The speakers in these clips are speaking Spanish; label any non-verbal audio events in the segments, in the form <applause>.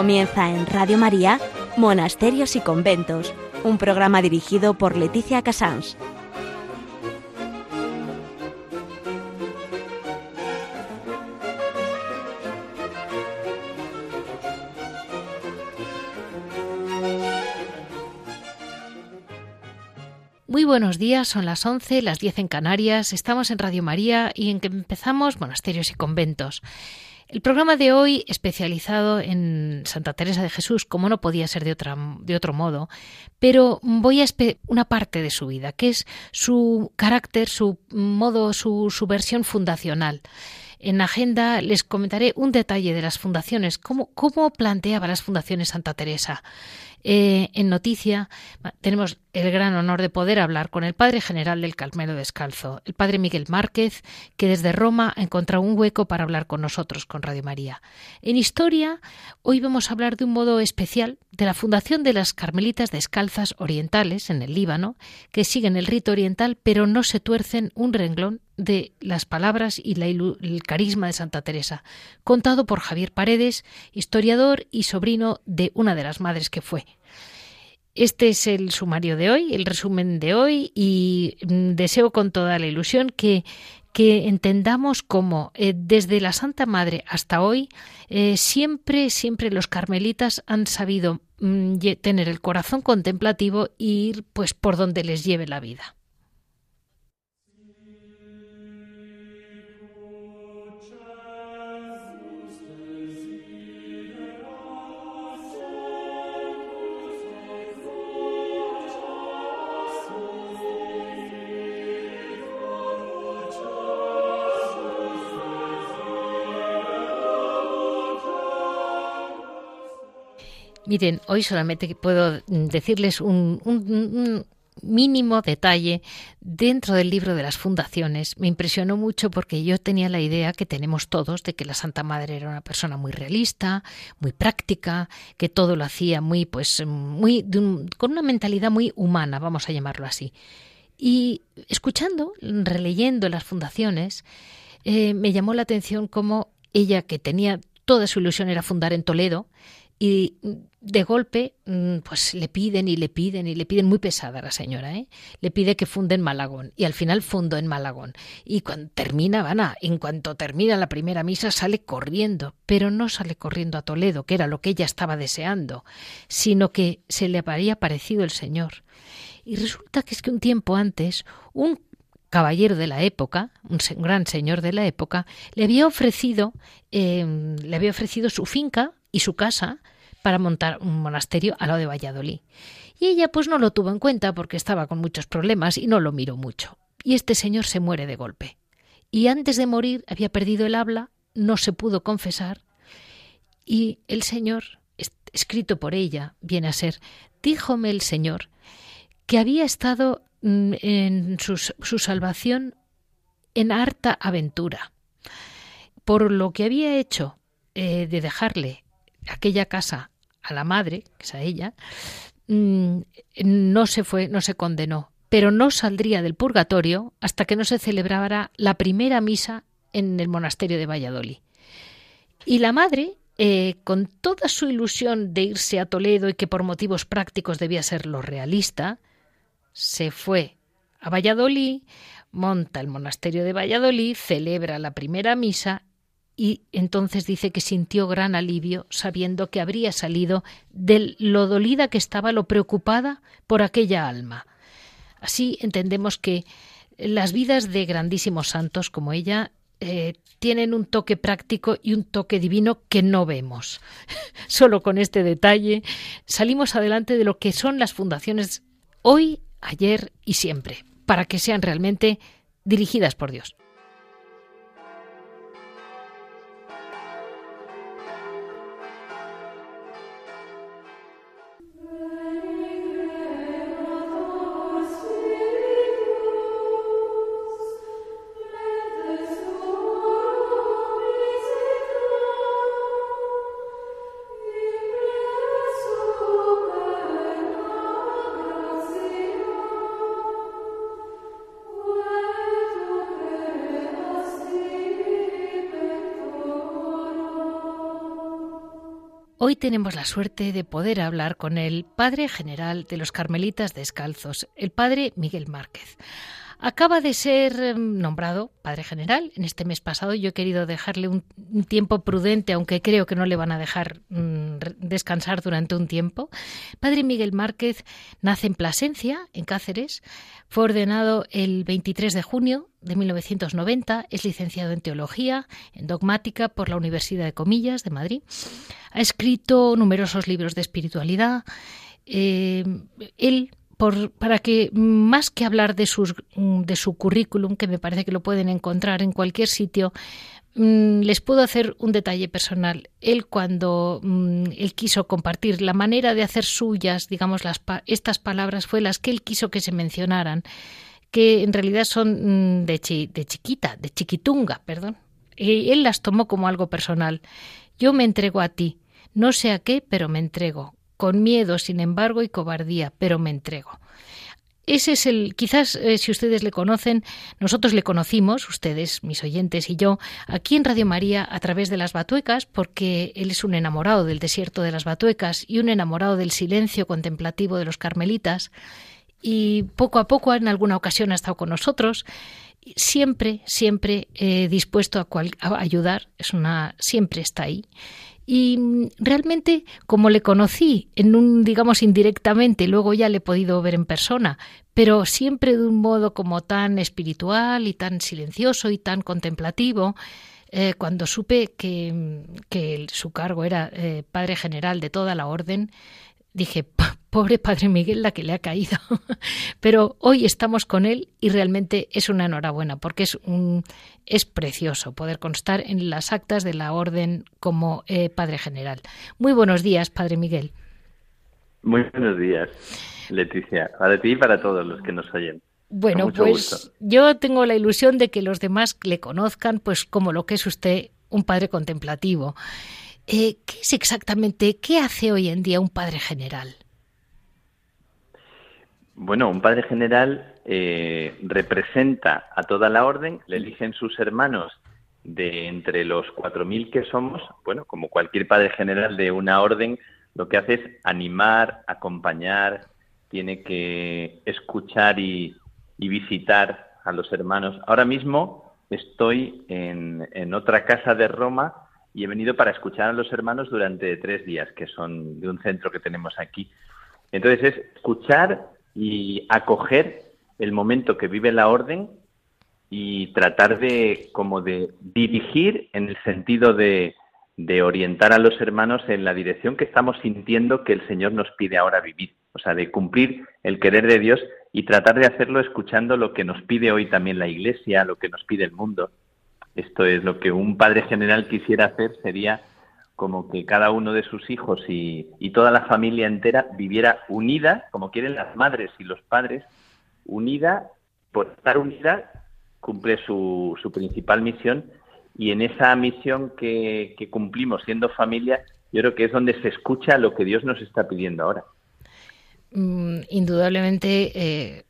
Comienza en Radio María, Monasterios y Conventos, un programa dirigido por Leticia Casans. Muy buenos días, son las 11, las 10 en Canarias, estamos en Radio María y en que empezamos Monasterios y Conventos. El programa de hoy, especializado en Santa Teresa de Jesús, como no podía ser de, otra, de otro modo, pero voy a una parte de su vida, que es su carácter, su modo, su, su versión fundacional. En agenda les comentaré un detalle de las fundaciones, cómo, cómo planteaba las fundaciones Santa Teresa. Eh, en noticia tenemos el gran honor de poder hablar con el padre general del Carmelo Descalzo, el padre Miguel Márquez, que desde Roma ha encontrado un hueco para hablar con nosotros, con Radio María. En historia, hoy vamos a hablar de un modo especial de la fundación de las Carmelitas Descalzas Orientales en el Líbano, que siguen el rito oriental pero no se tuercen un renglón de las palabras y el carisma de Santa Teresa, contado por Javier Paredes, historiador y sobrino de una de las madres que fue. Este es el sumario de hoy, el resumen de hoy, y mm, deseo con toda la ilusión que, que entendamos cómo eh, desde la Santa Madre hasta hoy eh, siempre, siempre los carmelitas han sabido mm, tener el corazón contemplativo e ir pues por donde les lleve la vida. Miren, hoy solamente puedo decirles un, mínimo detalle dentro del libro de las fundaciones. Me impresionó mucho porque yo tenía la idea que tenemos todos de que la Santa Madre era una persona muy realista, muy práctica, que todo lo hacía muy, pues, muy, con una mentalidad muy humana, vamos a llamarlo así. Y escuchando, releyendo las fundaciones, eh, me llamó la atención cómo ella, que tenía toda su ilusión era fundar en Toledo, y de golpe, mm, pues le piden y le piden y le piden, muy pesada la señora, ¿eh? le pide que funde en Malagón y al final fundó en Malagón. Y cuando termina, van a, en cuanto termina la primera misa, sale corriendo, pero no sale corriendo a Toledo, que era lo que ella estaba deseando, sino que se le habría parecido el Señor. Y resulta que es que un tiempo antes, un caballero de la época, un gran señor de la época, le había ofrecido, eh, le había ofrecido su finca y su casa para montar un monasterio al lado de Valladolid. Y ella pues no lo tuvo en cuenta porque estaba con muchos problemas y no lo miró mucho. Y este señor se muere de golpe. Y antes de morir había perdido el habla, no se pudo confesar y el Señor, escrito por ella, viene a ser, díjome el Señor que había estado mm, en su, su salvación en harta aventura, por lo que había hecho eh, de dejarle aquella casa a la madre, que es a ella, mm, no se fue, no se condenó, pero no saldría del purgatorio hasta que no se celebrara la primera misa en el monasterio de Valladolid. Y la madre, eh, con toda su ilusión de irse a Toledo y que por motivos prácticos debía ser lo realista, se fue a Valladolid, monta el monasterio de Valladolid, celebra la primera misa y entonces dice que sintió gran alivio sabiendo que habría salido de lo dolida que estaba, lo preocupada por aquella alma. Así entendemos que las vidas de grandísimos santos como ella eh, tienen un toque práctico y un toque divino que no vemos. <laughs> Solo con este detalle salimos adelante de lo que son las fundaciones hoy, ayer y siempre, para que sean realmente dirigidas por Dios. Hoy tenemos la suerte de poder hablar con el Padre General de los Carmelitas Descalzos, el Padre Miguel Márquez. Acaba de ser em, nombrado padre general en este mes pasado. Yo he querido dejarle un, tiempo prudente, aunque creo que no le van a dejar mm, descansar durante un tiempo. Padre Miguel Márquez nace en Plasencia, en Cáceres. Fue ordenado el 23 de junio de 1990. Es licenciado en Teología, en Dogmática por la Universidad de Comillas de Madrid. Ha escrito numerosos libros de espiritualidad. Eh, él para que más que hablar de, sus, de su currículum, que me parece que lo pueden encontrar en cualquier sitio, mm, les puedo hacer un detalle personal. Él cuando mm, él quiso compartir la manera de hacer suyas, digamos, las, estas palabras fue las que él quiso que se mencionaran, que en realidad son mm, de, de chiquita, de chiquitunga, perdón. Y él las tomó como algo personal. Yo me entrego a ti, no sé a qué, pero me entrego con miedo, sin embargo, y cobardía, pero me entrego. Ese es el, quizás eh, si ustedes le conocen, nosotros le conocimos, ustedes, mis oyentes y yo, aquí en Radio María a través de las Batuecas, porque él es un enamorado del desierto de las Batuecas y un enamorado del silencio contemplativo de los carmelitas, y poco a poco en alguna ocasión ha estado con nosotros, siempre, siempre eh, dispuesto a, a ayudar, es una, siempre está ahí. Y mm, realmente, como le conocí en un, digamos, indirectamente, luego ya le he podido ver en persona, pero siempre de un modo como tan espiritual y tan silencioso y tan contemplativo, eh, cuando supe que, que, su cargo era eh, padre general de toda la orden, dije, pobre Padre Miguel la que le ha caído. <laughs> Pero hoy estamos con él y realmente es una enhorabuena porque es, un, es precioso poder constar en las actas de la orden como eh, Padre General. Muy buenos días, Padre Miguel. Muy buenos días, Leticia. Para ti y para todos los que nos oyen. Bueno, pues yo tengo la ilusión de que los demás le conozcan pues como lo que es usted un padre contemplativo. Eh, ¿Qué es exactamente, qué hace hoy en día un padre general? Bueno, un padre general eh, representa a toda la orden, le eligen sus hermanos de entre los 4.000 que somos, bueno, como cualquier padre general de una orden, lo que hace es animar, acompañar, tiene que escuchar y, visitar a los hermanos. Ahora mismo estoy en otra casa de Roma y he venido para escuchar a los hermanos durante tres días, que son de un centro que tenemos aquí. Entonces es escuchar y acoger el momento que vive la orden y tratar de como de dirigir en el sentido de, de orientar a los hermanos en la dirección que estamos sintiendo que el Señor nos pide ahora vivir, o sea, de cumplir el querer de Dios y tratar de hacerlo escuchando lo que nos pide hoy también la Iglesia, lo que nos pide el mundo. Esto es lo que un padre general quisiera hacer, sería como que cada uno de sus hijos y, toda la familia entera viviera unida, como quieren las madres y los padres, unida, por estar unida, cumple su, su principal misión y en esa misión que, cumplimos siendo familia, yo creo que es donde se escucha lo que Dios nos está pidiendo ahora. Mm, indudablemente, eh,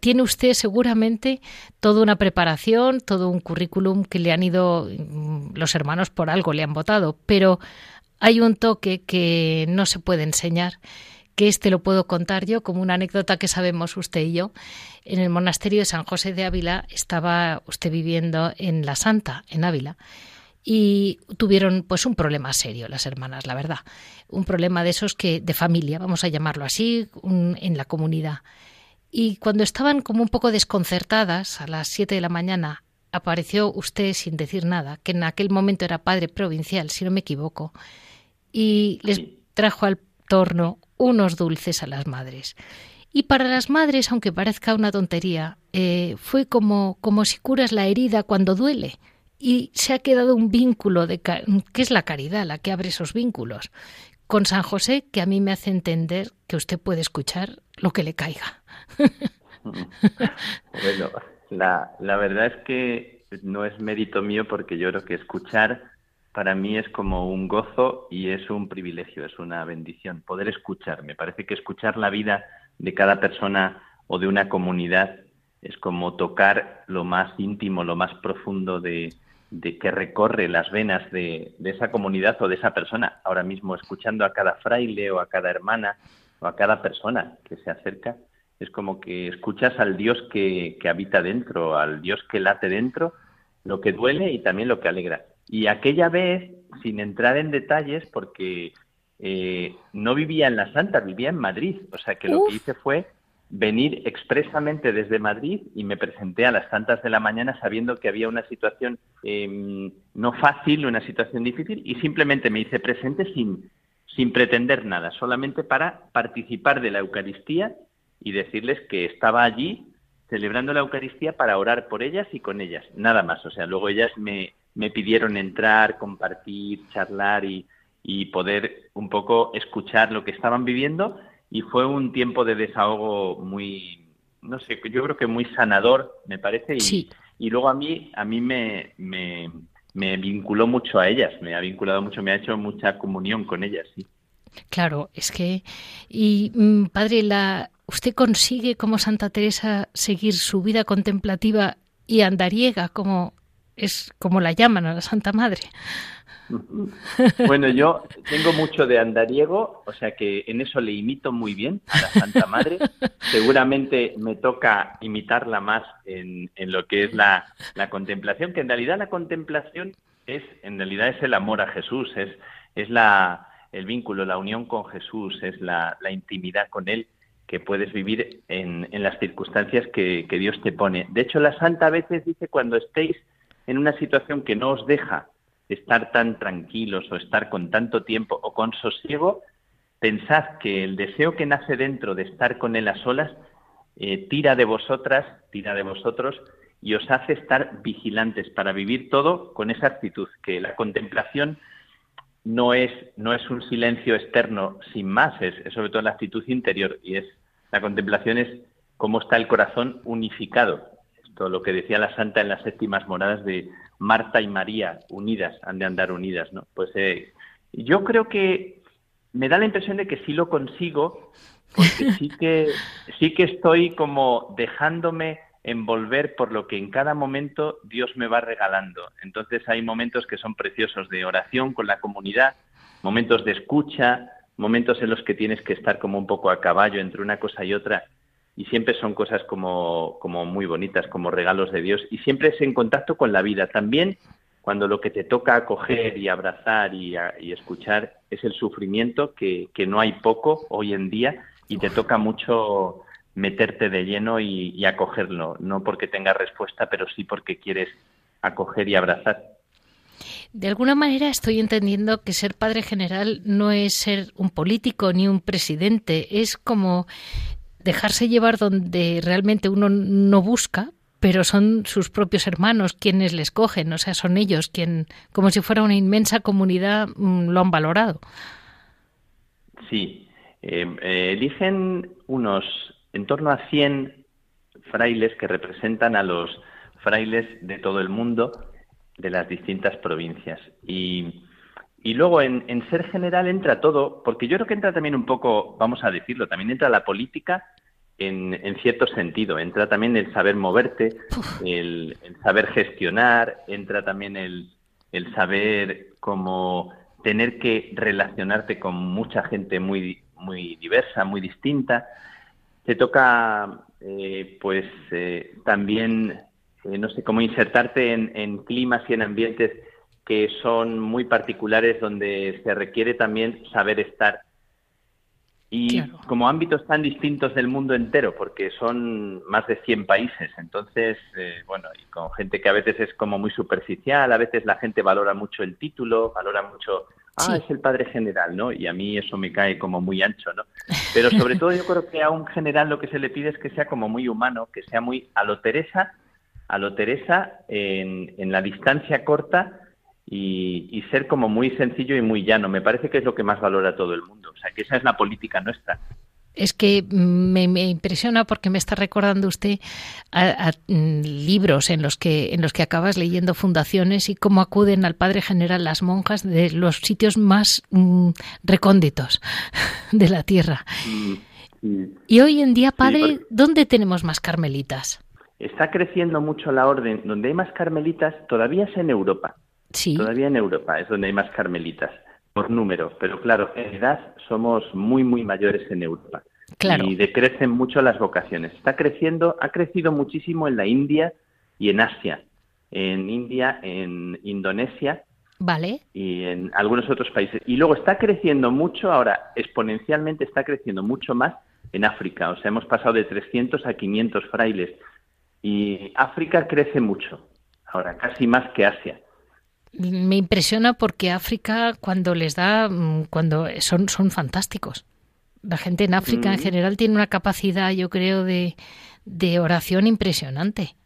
tiene usted seguramente toda una preparación, todo un currículum que le han ido mm, los hermanos por algo le han votado, pero hay un toque que no se puede enseñar, que este lo puedo contar yo como una anécdota que sabemos usted y yo. En el monasterio de San José de Ávila estaba usted viviendo en La Santa, en Ávila, y tuvieron pues un problema serio las hermanas, la verdad, un problema de esos que de familia, vamos a llamarlo así, en la comunidad. Y cuando estaban como un poco desconcertadas, a las siete de la mañana, apareció usted sin decir nada, que en aquel momento era padre provincial, si no me equivoco, y les trajo al torno unos dulces a las madres. Y para las madres, aunque parezca una tontería, eh, fue como, como si curas la herida cuando duele. Y se ha quedado un vínculo de que es la caridad la que abre esos vínculos con San José que a mí me hace entender que usted puede escuchar lo que le caiga. <laughs> bueno, la, la verdad es que no es mérito mío porque yo creo que escuchar para mí es como un gozo y es un privilegio, es una bendición. Poder escuchar, me parece que escuchar la vida de cada persona o de una comunidad es como tocar lo más íntimo, lo más profundo de, de que recorre las venas de, de, esa comunidad o de esa persona, ahora mismo escuchando a cada fraile o a cada hermana o a cada persona que se acerca, es como que escuchas al Dios que, que habita dentro, al Dios que late dentro, lo que duele y también lo que alegra. Y aquella vez, sin entrar en detalles, porque eh, no vivía en la Santa, vivía en Madrid, o sea que lo que hice fue venir expresamente desde Madrid y me presenté a las tantas de la mañana sabiendo que había una situación em, no fácil, una situación difícil y simplemente me hice presente sin, sin pretender nada, solamente para participar de la Eucaristía y decirles que estaba allí celebrando la Eucaristía para orar por ellas y con ellas, nada más. O sea, luego ellas me, me pidieron entrar, compartir, charlar y, y poder un poco escuchar lo que estaban viviendo y fue un tiempo de desahogo muy, no sé, yo creo que muy sanador, me parece, y, y luego a mí, a mí me, me, me, vinculó mucho a ellas, me ha vinculado mucho, me ha hecho mucha comunión con ellas, sí. Claro, es que, y mm, padre, la, usted consigue como Santa Teresa seguir su vida contemplativa y andariega, como es como la llaman a la Santa Madre. <laughs> Bueno, yo tengo mucho de andariego, o sea que en eso le imito muy bien a la Santa Madre. Seguramente me toca imitarla más en, en lo que es la, la, contemplación, que en realidad la contemplación es, en realidad es el amor a Jesús, es, es la, el vínculo, la unión con Jesús, es la, intimidad con Él que puedes vivir en, en las circunstancias que, que Dios te pone. De hecho, la Santa a veces dice cuando estéis en una situación que no os deja estar tan tranquilos o estar con tanto tiempo o con sosiego, pensad que el deseo que nace dentro de estar con Él a solas eh, tira de vosotras, tira de vosotros y os hace estar vigilantes para vivir todo con esa actitud, que la contemplación no es, no es un silencio externo sin más, es, sobre todo la actitud interior y es la contemplación es cómo está el corazón unificado. Esto lo que decía la santa en las séptimas moradas de Marta y María unidas, han de andar unidas, ¿no? Pues eh, yo creo que me da la impresión de que sí lo consigo, porque sí que, sí que estoy como dejándome envolver por lo que en cada momento Dios me va regalando. Entonces hay momentos que son preciosos de oración con la comunidad, momentos de escucha, momentos en los que tienes que estar como un poco a caballo entre una cosa y otra y siempre son cosas como, como muy bonitas, como regalos de Dios, y siempre es en contacto con la vida. También cuando lo que te toca acoger y abrazar y, y escuchar es el sufrimiento, que, que, no hay poco hoy en día, y te toca mucho meterte de lleno y, y acogerlo, no porque tengas respuesta, pero sí porque quieres acoger y abrazar. De alguna manera estoy entendiendo que ser padre general no es ser un político ni un presidente, es como dejarse llevar donde realmente uno no busca, pero son sus propios hermanos quienes les cogen, o sea, son ellos quien, como si fuera una inmensa comunidad, mm, lo han valorado. Sí, eh, eh, eligen unos en torno a 100 frailes que representan a los frailes de todo el mundo, de las distintas provincias. Y, y luego en, ser general entra todo, porque yo creo que entra también un poco, vamos a decirlo, también entra la política en, en, cierto sentido. Entra también el saber moverte, el, el saber gestionar, entra también el, el, saber cómo tener que relacionarte con mucha gente muy, muy diversa, muy distinta. Te toca, eh, pues, eh, también, eh, no sé, cómo insertarte en, en climas y en ambientes que son muy particulares, donde se requiere también saber estar. Y como ámbitos tan distintos del mundo entero, porque son más de 100 países, entonces, eh, bueno, y con gente que a veces es como muy superficial, a veces la gente valora mucho el título, valora mucho, ah, es el padre general, ¿no? Y a mí eso me cae como muy ancho, ¿no? Pero sobre todo yo creo que a un general lo que se le pide es que sea como muy humano, que sea muy a lo Teresa, a lo Teresa en, en la distancia corta, y, ser como muy sencillo y muy llano. Me parece que es lo que más valora todo el mundo. O sea, que esa es la política nuestra. Es que me, me impresiona porque me está recordando usted a, a, mm, libros en los que en los que acabas leyendo fundaciones y cómo acuden al Padre General las monjas de los sitios más mm, recónditos <laughs> de la tierra. Mm, y hoy en día, Padre, sí, porque... ¿dónde tenemos más carmelitas? está creciendo mucho la orden. Donde hay más carmelitas todavía es en Europa. Sí. Todavía en Europa es donde hay más carmelitas, por número. Pero claro, en edad somos muy, muy mayores en Europa. Claro. Y decrecen mucho las vocaciones. Está creciendo, ha crecido muchísimo en la India y en Asia. En India, en Indonesia Vale. y en algunos otros países. Y luego está creciendo mucho, ahora exponencialmente está creciendo mucho más en África. O sea, hemos pasado de 300 a 500 frailes. Y África crece mucho, ahora casi más que Asia. Me impresiona porque África cuando les da, mm, cuando son, son fantásticos. La gente en África en Mm. general tiene una capacidad, yo creo, de, de oración impresionante.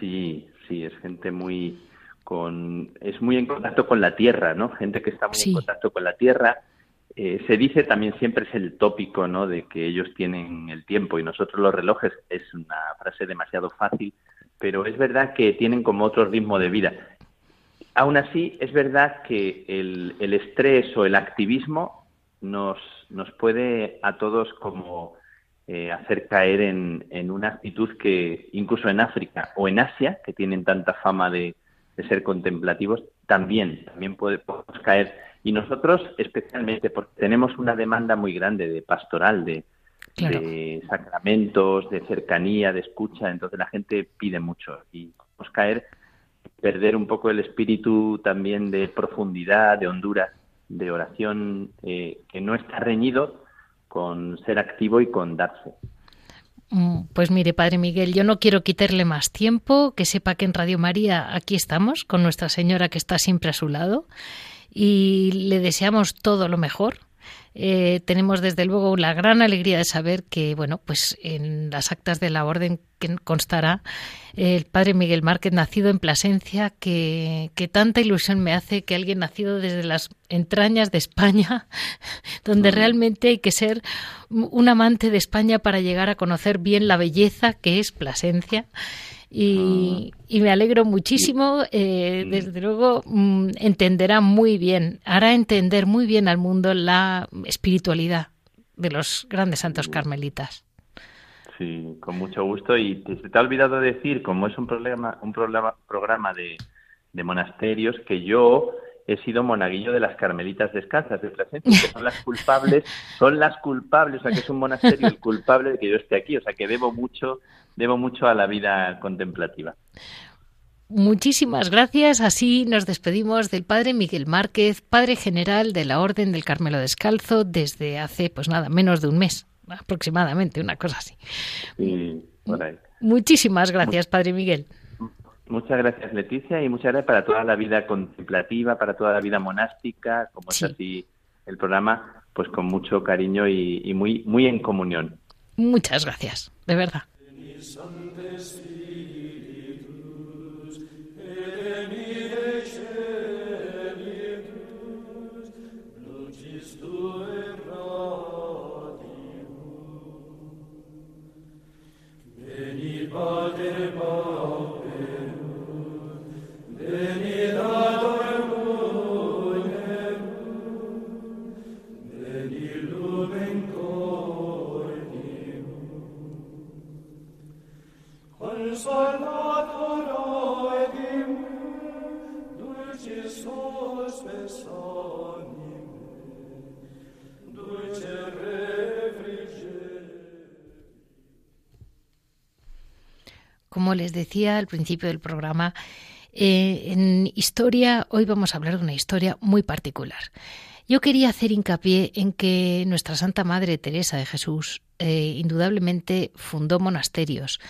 Sí, sí, es gente muy con es muy en contacto con la tierra, ¿no? Gente que está muy Sí. en contacto con la tierra. Eh, se dice también siempre es el tópico, ¿no? De que ellos tienen el tiempo y nosotros los relojes es una frase demasiado fácil, pero es verdad que tienen como otro ritmo de vida. Aún así, es verdad que el, el estrés o el activismo nos, nos puede a todos como eh, hacer caer en, en una actitud que incluso en África o en Asia, que tienen tanta fama de, de ser contemplativos, también, también puede- podemos caer. Y nosotros especialmente, porque tenemos una demanda muy grande de pastoral, de, Claro. de sacramentos, de cercanía, de escucha, entonces la gente pide mucho y podemos caer, perder un poco el espíritu también de profundidad, de hondura, de oración, eh, que no está reñido con ser activo y con darse. Mm, Pues mire, Padre Miguel, yo no quiero quitarle más tiempo, que sepa que en Radio María aquí estamos con Nuestra Señora que está siempre a su lado y le deseamos todo lo mejor. Eh, tenemos desde luego la gran alegría de saber que, bueno, pues en las actas de la orden que constará el Padre Miguel Márquez, nacido en Plasencia, que, que tanta ilusión me hace que alguien nacido desde las entrañas de España, <laughs> donde realmente hay que ser un amante de España para llegar a conocer bien la belleza que es Plasencia. Y, y me alegro muchísimo, eh, desde luego mm, entenderá muy bien, hará entender muy bien al mundo la espiritualidad de los grandes santos carmelitas. Sí, con mucho gusto. Y te, se te ha olvidado decir, como es un problema, un problema, programa de, de monasterios, que yo he sido monaguillo de las Carmelitas Descalzas de Plasencia, que son las culpables, son las culpables, o sea que es un monasterio el culpable de que yo esté aquí, o sea que debo mucho, debo mucho a la vida contemplativa. Muchísimas gracias. Así nos despedimos del Padre Miguel Márquez, Padre General de la Orden del Carmelo Descalzo, desde hace, pues nada, menos de un mes, aproximadamente, una cosa así. Sí, por ahí. Muchísimas gracias, Padre Miguel. Muchas gracias, Leticia, y muchas gracias para toda la vida contemplativa, para toda la vida monástica, como Sí. es así el programa, pues con mucho cariño y, y muy, muy en comunión. Muchas gracias, de verdad. Como les decía al principio del programa, eh, en historia, hoy vamos a hablar de una historia muy particular. Yo quería hacer hincapié en que nuestra Santa Madre Teresa de Jesús eh, indudablemente fundó monasterios,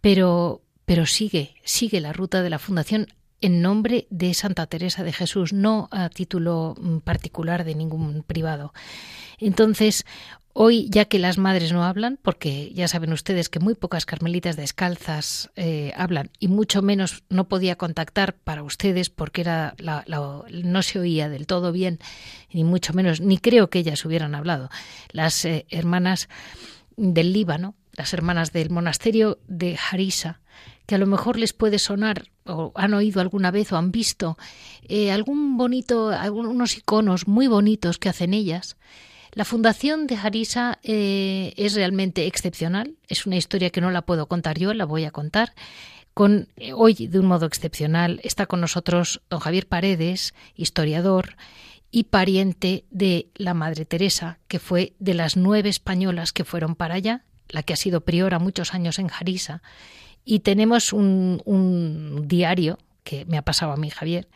pero, pero sigue, sigue la ruta de la fundación en nombre de Santa Teresa de Jesús, no a título mm, particular de ningún privado. Entonces, hoy, ya que las madres no hablan, porque ya saben ustedes que muy pocas carmelitas descalzas eh, hablan y mucho menos no podía contactar para ustedes porque era la, no se oía del todo bien, ni mucho menos, ni creo que ellas hubieran hablado. Las eh, hermanas del Líbano, las hermanas del monasterio de Harisa, que a lo mejor les puede sonar o han oído alguna vez o han visto eh, algún bonito, algunos iconos muy bonitos que hacen ellas. La fundación de Harisa eh, es realmente excepcional. Es una historia que no la puedo contar yo, la voy a contar. Con, eh, hoy, de un modo excepcional, está con nosotros don Javier Paredes, historiador y pariente de la Madre Teresa, que fue de las nueve españolas que fueron para allá, la que ha sido priora muchos años en Harisa. Y tenemos un, diario que me ha pasado a mí, Javier,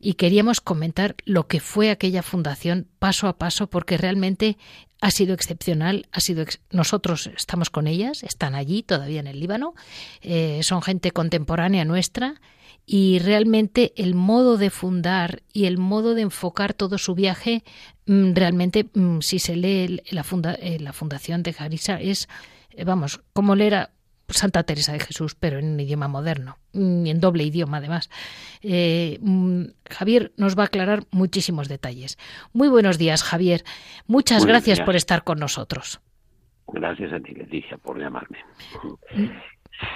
y queríamos comentar lo que fue aquella fundación paso a paso, porque realmente ha sido excepcional, ha sido nosotros estamos con ellas, están allí todavía en el Líbano, eh, son gente contemporánea nuestra y realmente el modo de fundar y el modo de enfocar todo su viaje, mm, realmente mm, si se lee la, funda, eh, la fundación de Jarisa es, eh, vamos, como leer Santa Teresa de Jesús, pero en un idioma moderno, mm, en doble idioma además. Eh, mm, Javier nos va a aclarar muchísimos detalles. Muy buenos días, Javier. Muchas gracias por estar con nosotros. Gracias a ti, Leticia, por llamarme. Mm.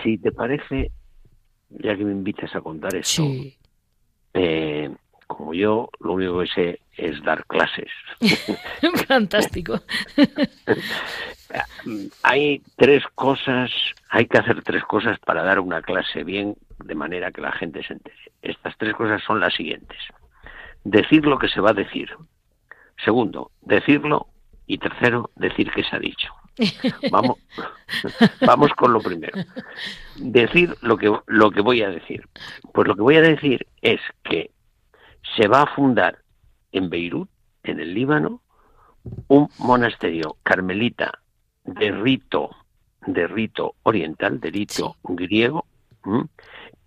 Si te parece, ya que me invitas a contar esto, eh, como yo, lo único que sé es dar clases. <laughs> Fantástico. <laughs> hay tres cosas, hay que hacer tres cosas para dar una clase bien, de manera que la gente se entere. Estas tres cosas son las siguientes. Decir lo que se va a decir. Segundo, decirlo. Y tercero, decir que se ha dicho. <laughs> Vamos, vamos con lo primero. Decir lo que, lo que voy a decir. Pues lo que voy a decir es que se va a fundar en Beirut, en el Líbano, un monasterio carmelita de rito, de rito oriental, de rito griego,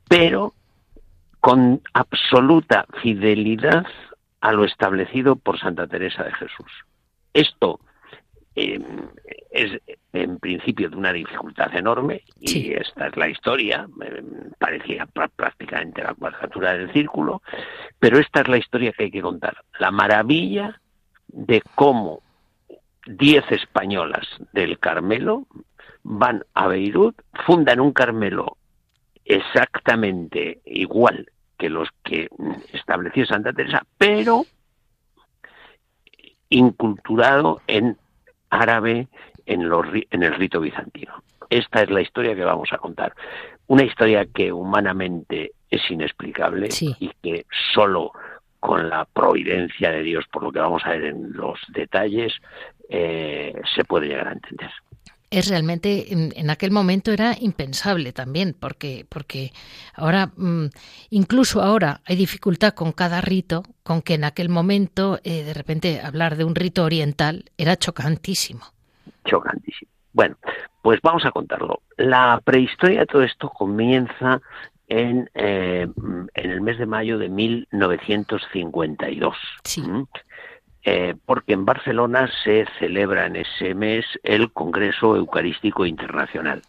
pero con absoluta fidelidad a lo establecido por Santa Teresa de Jesús. Esto em, es en principio de una dificultad enorme y esta es la historia, parecía prácticamente la cuadratura del círculo, pero esta es la historia que hay que contar. La maravilla de cómo diez españolas del Carmelo van a Beirut, fundan un Carmelo exactamente igual que los que estableció Santa Teresa, pero inculturado en árabe en, los, en el rito bizantino. Esta es la historia que vamos a contar. Una historia que humanamente es inexplicable y que solo con la providencia de Dios, por lo que vamos a ver en los detalles, eh, se puede llegar a entender. Es realmente, en, aquel momento era impensable también, porque, porque ahora, mm, incluso ahora, hay dificultad con cada rito, con que en aquel momento, eh, de repente, hablar de un rito oriental era chocantísimo. Chocantísimo. Bueno, pues vamos a contarlo. La prehistoria de todo esto comienza en, eh, en el mes de mayo de 1952. Sí. Eh, porque en Barcelona se celebra en ese mes el Congreso Eucarístico Internacional.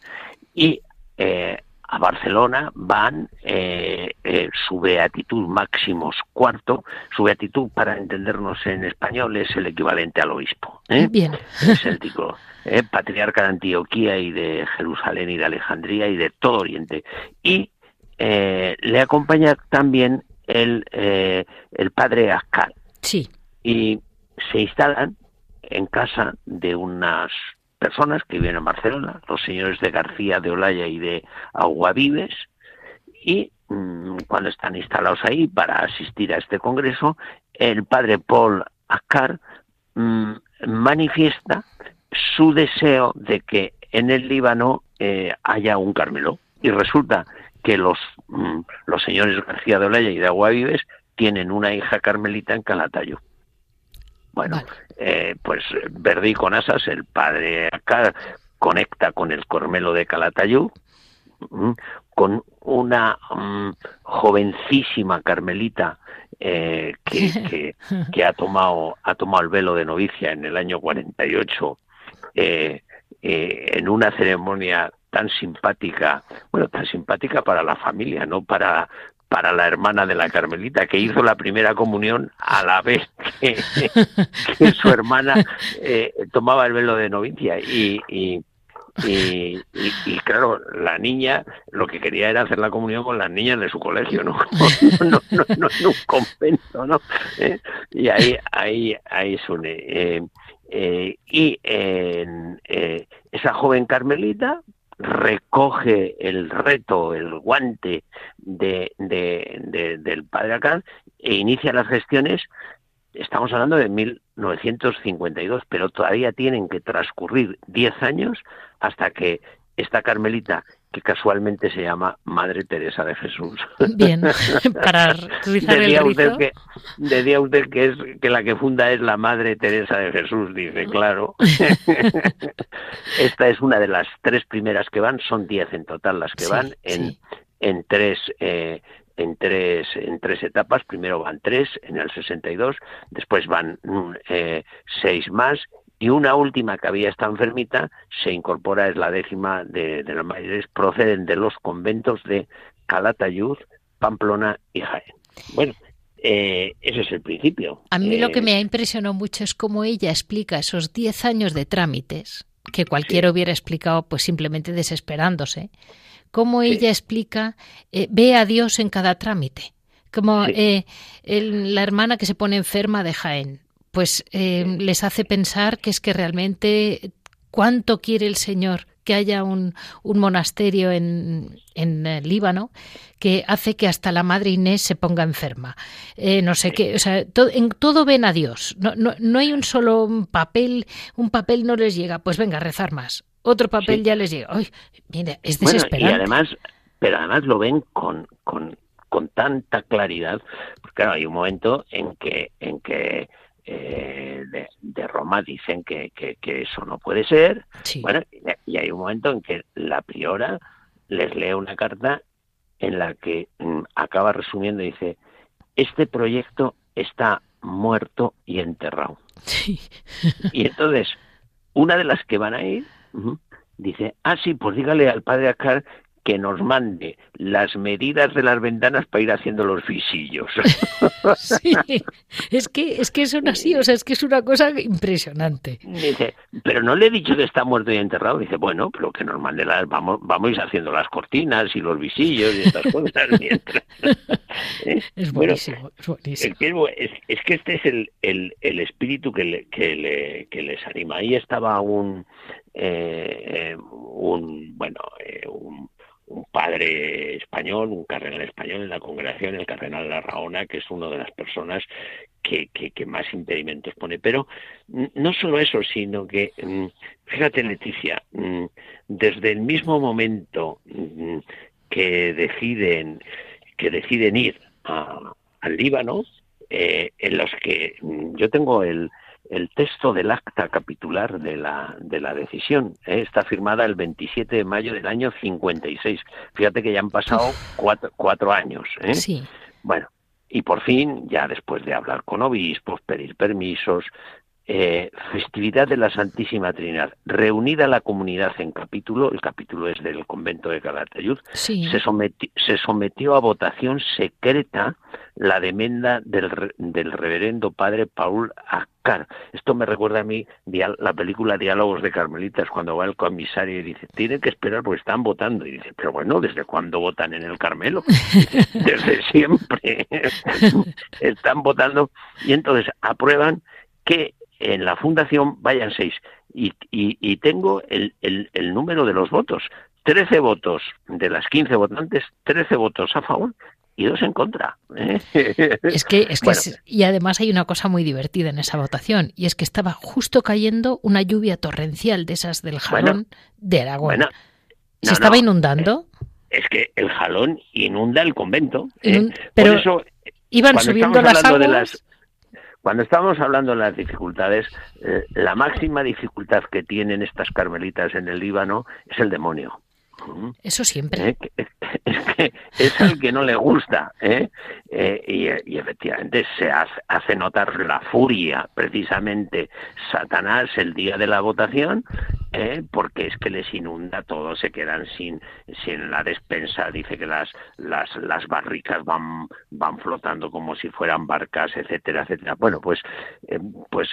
Y eh, a Barcelona van eh, su beatitud máximos cuarto, su beatitud para entendernos en español es el equivalente al obispo. Bien. Es el título. patriarca de Antioquía y de Jerusalén y de Alejandría y de todo Oriente. Y le acompaña también el, el padre Ascar. Sí y se instalan en casa de unas personas que viven en Barcelona, los señores de García de Olaya y de Aguavives, y mm, cuando están instalados ahí para asistir a este congreso, el padre Paul Akar mm, manifiesta su deseo de que en el Líbano eh, haya un Carmelo. Y resulta que los, mm, los señores García de Olaya y de Aguavives tienen una hija carmelita en Calatayo. Bueno, eh, pues Verdi con Asas, el padre acá, conecta con el Cormelo de Calatayú, con una mm, jovencísima carmelita eh, <laughs> que, que, ha tomado ha tomado el velo de novicia en el año 48 eh, eh, en una ceremonia tan simpática, bueno, tan simpática para la familia, no para para la hermana de la Carmelita, que hizo la primera comunión a la vez que, <laughs> su hermana eh, tomaba el velo de novicia. Y, y, y, claro, la niña lo que quería era hacer la comunión con las niñas de su colegio, ¿no? <laughs> No, no, no, en un convento, ¿no? ¿Eh? Y ahí, ahí, ahí une. Eh, y esa joven carmelita recoge el reto, el guante de, del padre Acán e inicia las gestiones. Estamos hablando de 1952, pero todavía tienen que transcurrir 10 años hasta que esta Carmelita que casualmente se llama Madre Teresa de Jesús. Bien, <laughs> para rizar el usted que Decía usted que, es, que la que funda es la Madre Teresa de Jesús, dice, claro. <laughs> Esta es una de las tres primeras que van, son diez en total las que van en, en tres... Eh, en tres en tres etapas primero van tres en el 62 después van mm, eh, seis más y una última que había estado enfermita se incorpora, es la décima de, de las mayores, proceden de los conventos de Calatayud, Pamplona y Jaén. Bueno, eh, ese es el principio. A mí lo que eh, me ha impresionado mucho es cómo ella explica esos 10 años de trámites, que cualquiera hubiera explicado pues simplemente desesperándose, cómo ella explica, eh, ve a Dios en cada trámite. Como la hermana que se pone enferma de Jaén, pues eh, les hace pensar que es que realmente cuánto quiere el Señor que haya un, un monasterio en, en el Líbano que hace que hasta la madre Inés se ponga enferma. Eh, no sé qué, o sea, en todo ven a Dios. No, no, no hay un solo papel, un papel no les llega, pues venga, a rezar más. Otro papel ya les llega. Ay, mira, es desesperante. y además, pero además lo ven con, con, con tanta claridad, porque claro, hay un momento en que, en que eh, de, Roma dicen que, que, eso no puede ser. Bueno, y hay un momento en que la priora les lee una carta en la que mm, acaba resumiendo y dice, este proyecto está muerto y enterrado. y entonces, una de las que van a ir dice, ah, sí, pues dígale al padre Acar que nos mande las medidas de las ventanas para ir haciendo los visillos. Sí, es que, es que son así, o sea, es que es una cosa impresionante. Dice, pero no le he dicho que está muerto y enterrado. Dice, bueno, pero que nos mande las, vamos, vamos a ir haciendo las cortinas y los visillos y estas cosas mientras. <laughs> ¿Eh? Es buenísimo, es buenísimo. Es, que este es el, el, el espíritu que, le, que, le, que les anima. Ahí estaba un, eh, un bueno, eh, un un padre español, un cardenal español en la congregación, el cardenal Larraona, que es una de las personas que, que, más impedimentos pone. Pero no solo eso, sino que, mm, fíjate Leticia, mm, desde el mismo momento mm, que deciden, que deciden ir al Líbano, eh, en los que yo tengo el, el texto del acta capitular de la, de la decisión. ¿eh? Está firmada el 27 de mayo del año 56. Fíjate que ya han pasado cuatro, cuatro años. ¿eh? Sí. Bueno, y por fin, ya después de hablar con obispos, pedir permisos, eh, festividad de la Santísima Trinidad, reunida la comunidad en capítulo, el capítulo es del convento de Calatayud, se, sometió, se sometió a votación secreta la demanda del, del reverendo padre Paul Acar. Esto me recuerda a mí la película Diálogos de Carmelitas, cuando va el comisario y dice, tienen que esperar porque están votando. Y dice, pero bueno, ¿desde cuándo votan en el Carmelo? <laughs> Desde siempre. <laughs> están votando y entonces aprueban que en la fundación vayan seis. Y, y, tengo el, el, el, número de los votos. Trece votos de las quince votantes, trece votos a favor y dos en contra. ¿eh? <laughs> Es que, es que y además hay una cosa muy divertida en esa votación y es que estaba justo cayendo una lluvia torrencial de esas del jalón de Aragón. ¿Se estaba inundando? Eh, es que el jalón inunda el convento. ¿eh? Pero eso, iban subiendo las aguas. Cuando estamos hablando de las dificultades, eh, la máxima dificultad que tienen estas carmelitas en el Líbano es el demonio. Eso siempre. ¿Eh? Es que es el que no le gusta. ¿eh? y, efectivamente se hace, notar la furia, precisamente Satanás, el día de la votación, porque es que les inunda todo, se quedan sin, sin la despensa. Dice que las, las, las barricas van, van flotando como si fueran barcas, etcétera, etcétera. Bueno, pues, pues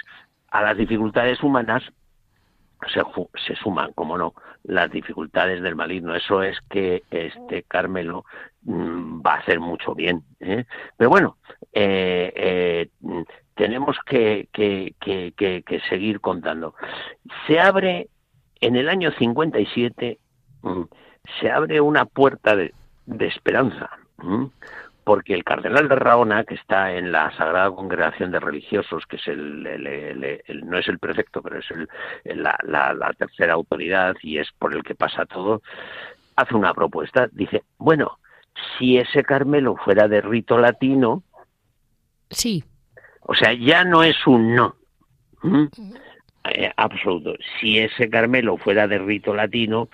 a las dificultades humanas se, se, suman, como no, las dificultades del maligno. Eso es que este Carmelo mm, va a hacer mucho bien. ¿eh? Pero bueno, eh, eh, tenemos que, que, que, que, seguir contando. Se abre en el año 57, mm, se abre una puerta de, de esperanza, porque el cardenal de Raona, que está en la Sagrada Congregación de Religiosos, que es el, no es el prefecto, pero es el, la, la, tercera autoridad y es por el que pasa todo, hace una propuesta. Dice, bueno, si ese Carmelo fuera de rito latino, sí, o sea, ya no es un no. Eh, absoluto. Si ese Carmelo fuera de rito latino,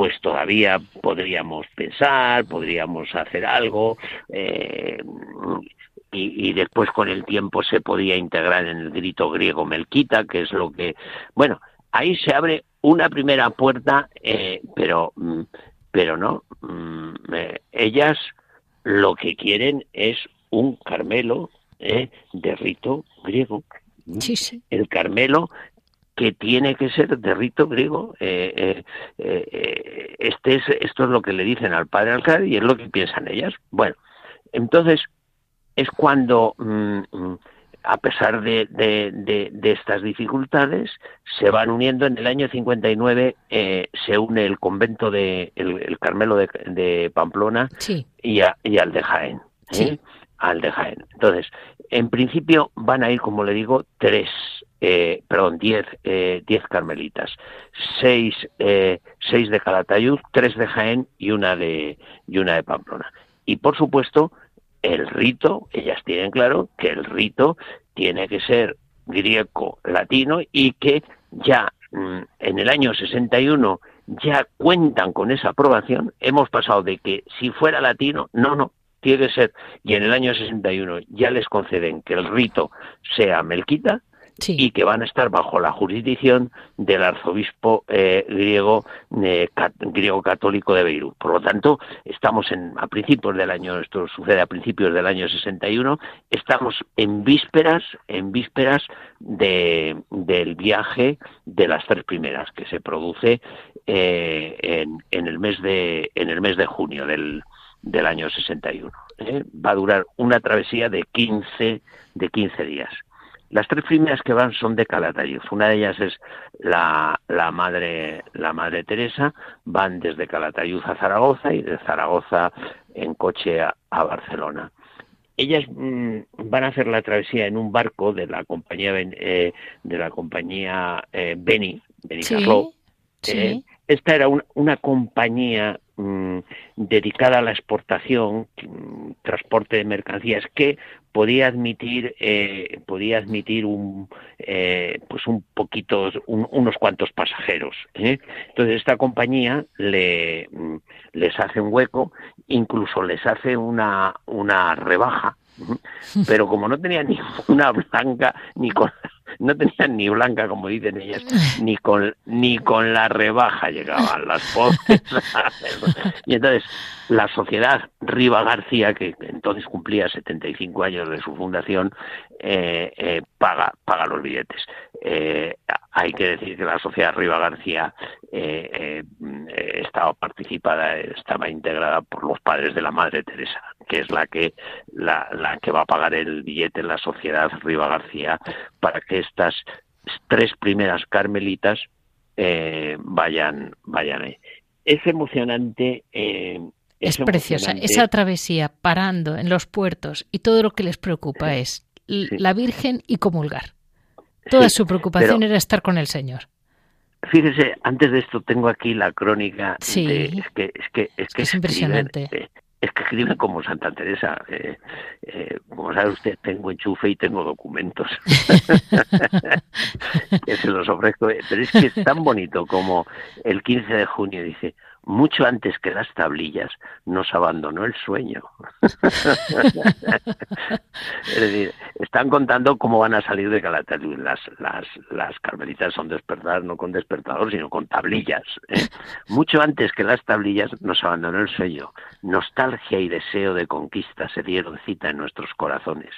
pues todavía podríamos pensar, podríamos hacer algo, eh, y, después con el tiempo se podía integrar en el grito griego melquita, que es lo que, bueno, ahí se abre una primera puerta, eh, pero, mm, pero no, mm, ellas lo que quieren es un Carmelo ¿eh? de rito griego. El Carmelo que tiene que ser de rito griego. Eh, eh, este es, esto es lo que le dicen al padre alcalde y es lo que piensan ellas. Bueno, entonces es cuando, mm, mm, a pesar de, de, estas dificultades, se van uniendo. En el año 59 se une el convento de el, Carmelo de, Pamplona y, y, al de Jaén. Al de Jaén. Entonces, en principio van a ir, como le digo, tres, eh, perdón, diez, eh, diez carmelitas, seis, eh, seis de Calatayud, tres de Jaén y una de, y una de Pamplona. Y por supuesto, el rito, ellas tienen claro que el rito tiene que ser griego latino y que ya mm, en el año 61 ya cuentan con esa aprobación, hemos pasado de que si fuera latino, no, no, tiene que ser, y en el año 61 ya les conceden que el rito sea melquita, y que van a estar bajo la jurisdicción del arzobispo eh, griego eh, griego católico de Beirut. Por lo tanto, estamos en, a principios del año, esto sucede a principios del año 61, estamos en vísperas, en vísperas de, del viaje de las tres primeras que se produce eh, en, en, el mes de en el mes de junio del del año 61. ¿eh? Va a durar una travesía de 15, de 15 días. Las tres primeras que van son de Calatayud. Una de ellas es la, la, madre, la madre Teresa. Van desde Calatayud a Zaragoza y de Zaragoza en coche a, Barcelona. Ellas mm, van a hacer la travesía en un barco de la compañía eh, de la compañía eh, Beni, Beni sí, esta era una compañía mm, dedicada a la exportación, mm, transporte de mercancías, que podía admitir, eh, podía admitir un, eh, pues un poquito, unos cuantos pasajeros. ¿eh? Entonces esta compañía le, mm, les hace un hueco, incluso les hace una, una rebaja, pero como no tenía ni una blanca ni con no tenían ni blanca, como dicen ellas, ni con, ni con la rebaja llegaban las pobres. <laughs> y entonces la sociedad Riva García, que entonces cumplía 75 años de su fundación, eh, eh, paga, paga los billetes. Eh, hay que decir que la sociedad Riva García estaba participada, estaba integrada por los padres de la Madre Teresa, que es la que, la, la que va a pagar el billete en la sociedad Riva García para que estas tres primeras carmelitas vayan, vayan ahí. Es emocionante es, preciosa. Esa travesía parando en los puertos y todo lo que les preocupa es la Virgen y comulgar. Toda su preocupación era estar con el Señor. Fíjese, antes de esto tengo aquí la crónica. Sí. es que es que es que es impresionante. Eh, es que escriben como Santa Teresa. Eh, eh, como sabe usted, tengo enchufe y tengo documentos. <laughs> <laughs> que se los ofrezco. Pero es que es tan bonito como el 15 de junio dice, mucho antes que las tablillas, nos abandonó el sueño. <laughs> es decir, están contando cómo van a salir de Calatayud. Las, las, las carmelitas son despertadas no con despertador, sino con tablillas. ¿eh? <laughs> Mucho antes que las tablillas nos abandonó el sueño. Nostalgia y deseo de conquista se dieron cita en nuestros corazones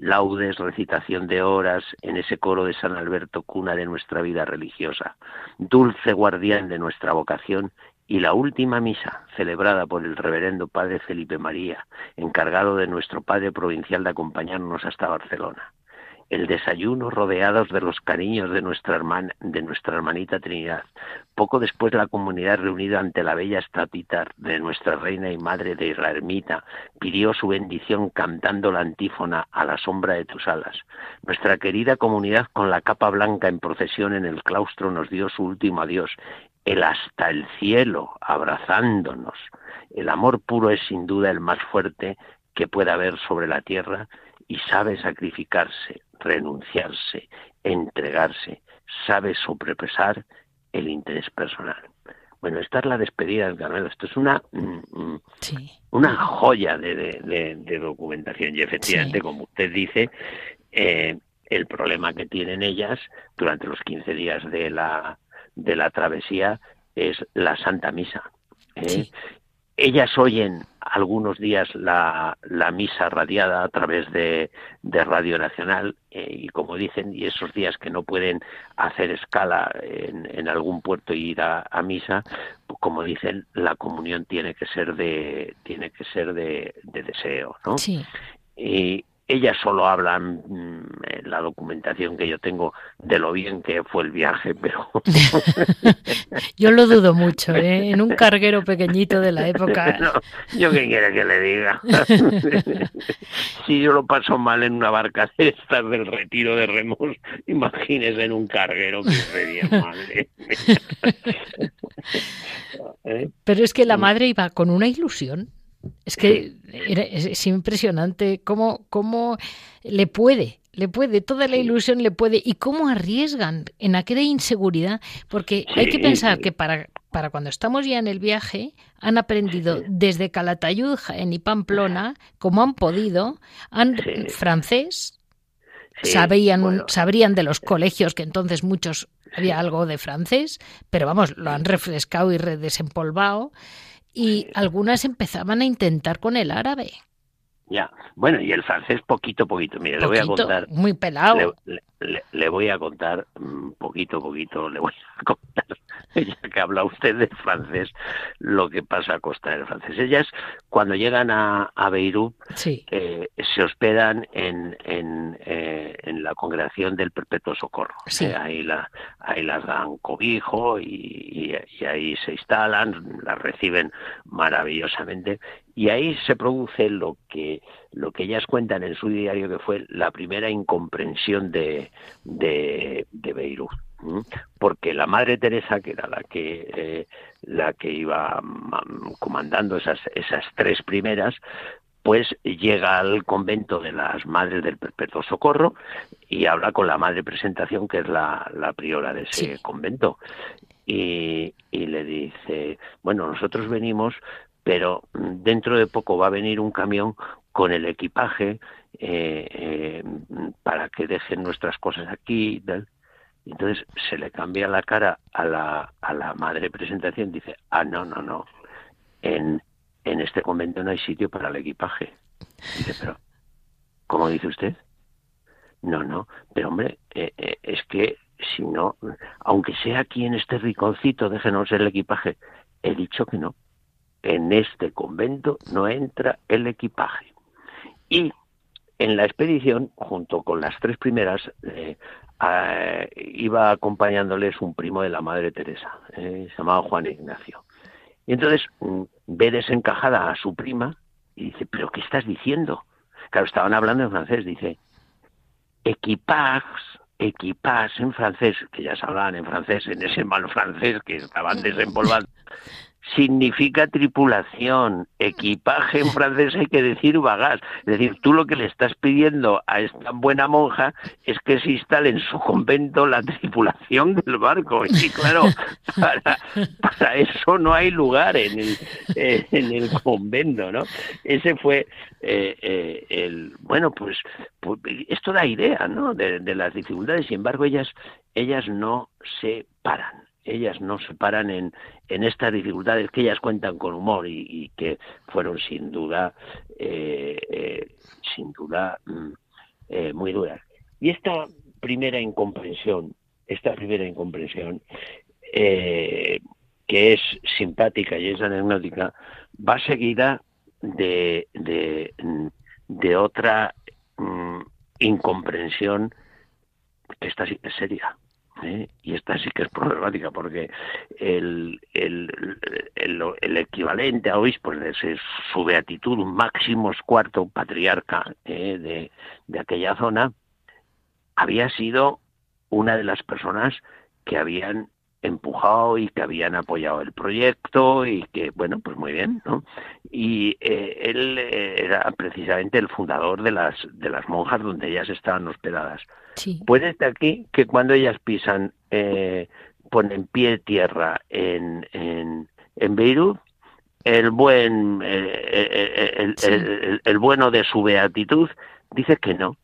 laudes, recitación de horas en ese coro de San Alberto, cuna de nuestra vida religiosa, dulce guardián de nuestra vocación y la última misa, celebrada por el reverendo Padre Felipe María, encargado de nuestro Padre Provincial de acompañarnos hasta Barcelona. el desayuno rodeados de los cariños de nuestra hermana, de nuestra hermanita Trinidad. Poco después la comunidad reunida ante la bella estatua de nuestra reina y madre de la ermita pidió su bendición cantando la antífona a la sombra de tus alas. Nuestra querida comunidad con la capa blanca en procesión en el claustro nos dio su último adiós, el hasta el cielo abrazándonos. El amor puro es sin duda el más fuerte que pueda haber sobre la tierra y sabe sacrificarse, renunciarse, entregarse, sabe sobrepesar el interés personal. Bueno, esta es la despedida del Carmelo. Esto es una, mm, mm, una joya de, documentación. Y efectivamente, como usted dice, eh, el problema que tienen ellas durante los 15 días de la, de la travesía es la Santa Misa. ¿eh? Ellas oyen algunos días la, la misa radiada a través de, de Radio Nacional eh, y como dicen, y esos días que no pueden hacer escala en, en algún puerto y ir a, misa, pues como dicen, la comunión tiene que ser de, tiene que ser de, de deseo, ¿no? Sí. Y, ellas solo hablan mm, en la documentación que yo tengo de lo bien que fue el viaje, pero... <laughs> yo lo dudo mucho, ¿eh? En un carguero pequeñito de la época... <laughs> yo qué quiere que le diga. <laughs> si yo lo paso mal en una barca de estas del retiro de remos, imagínese en un carguero que sería madre. Pero es que la madre iba con una ilusión. Es que es, impresionante cómo, cómo le puede, le puede, toda la ilusión le puede, y cómo arriesgan en aquella inseguridad, porque hay que pensar que para, para cuando estamos ya en el viaje, han aprendido desde Calatayud, en y Pamplona, como han podido, han francés, sabían, sabrían de los colegios que entonces muchos había algo de francés, pero vamos, lo han refrescado y redesempolvado y algunas empezaban a intentar con el árabe. Ya, bueno, y el francés poquito, poquito. Mire, le voy a contar. Muy pelado. Le, voy a contar, mm, poquito, poquito, le voy a <laughs> contar, que habla usted de francés, lo que pasa a costa del francés. Ellas, cuando llegan a, a Beirut, eh, se hospedan en, en, eh, en, la congregación del Perpetuo Socorro. Eh, ahí, la, ahí las dan cobijo y, y ahí se instalan, las reciben maravillosamente y ahí se produce lo que lo que ellas cuentan en su diario que fue la primera incomprensión de, de, Beirut porque la madre Teresa que era la que eh, la que iba comandando esas esas tres primeras pues llega al convento de las madres del perpetuo socorro y habla con la madre presentación que es la, la priora de ese convento. Y, y le dice bueno nosotros venimos pero dentro de poco va a venir un camión con el equipaje eh, eh, para que dejen nuestras cosas aquí. Entonces se le cambia la cara a la, a la madre presentación, dice, ah, no, no, no, en, este convento no hay sitio para el equipaje. Pero, ¿cómo dice usted? No, no, pero hombre, eh, es que si no, aunque sea aquí en este rinconcito, déjenos el equipaje. He dicho que no en este convento no entra el equipaje. Y en la expedición, junto con las tres primeras, eh, iba acompañándoles un primo de la Madre Teresa, eh, se llamaba Juan Ignacio. Y entonces mm, ve desencajada a su prima y dice, ¿pero qué estás diciendo? Claro, estaban hablando en francés, dice, equipaje, equipaje en francés, que ya se hablaban en francés, en ese mal francés que estaban desempolvando <laughs> significa tripulación, equipaje en francés hay que decir bagás. Es decir, tú lo que le estás pidiendo a esta buena monja es que se instale en su convento la tripulación del barco. Y claro, <laughs> para, eso no hay lugar en el, en el convento, ¿no? Ese fue eh, eh, el... Bueno, pues, pues, esto da idea, ¿no? De, de las dificultades. Sin embargo, ellas, ellas no se paran ellas no se paran en, en estas dificultades que ellas cuentan con humor y, que fueron sin duda, eh, eh, sin duda, mm, eh, muy duras. Y esta primera incomprensión, esta primera incomprensión, que es simpática y es anecdótica, va seguida de, de, otra mm, incomprensión que esta sí que es seria. ¿Eh? Y esta sí que es problemática porque el, el, el, equivalente a obispos de su beatitud, máximos cuarto patriarca ¿eh? de, de aquella zona, había sido una de las personas que habían empujado y que habían apoyado el proyecto y que, bueno, pues muy bien, ¿no? Y eh, él eh, era precisamente el fundador de las, de las monjas donde ellas estaban hospedadas. Sí. Puede estar aquí que cuando ellas pisan, eh, ponen pie de tierra en, en, en Beirut, el buen, el, el bueno de su beatitud dice que no,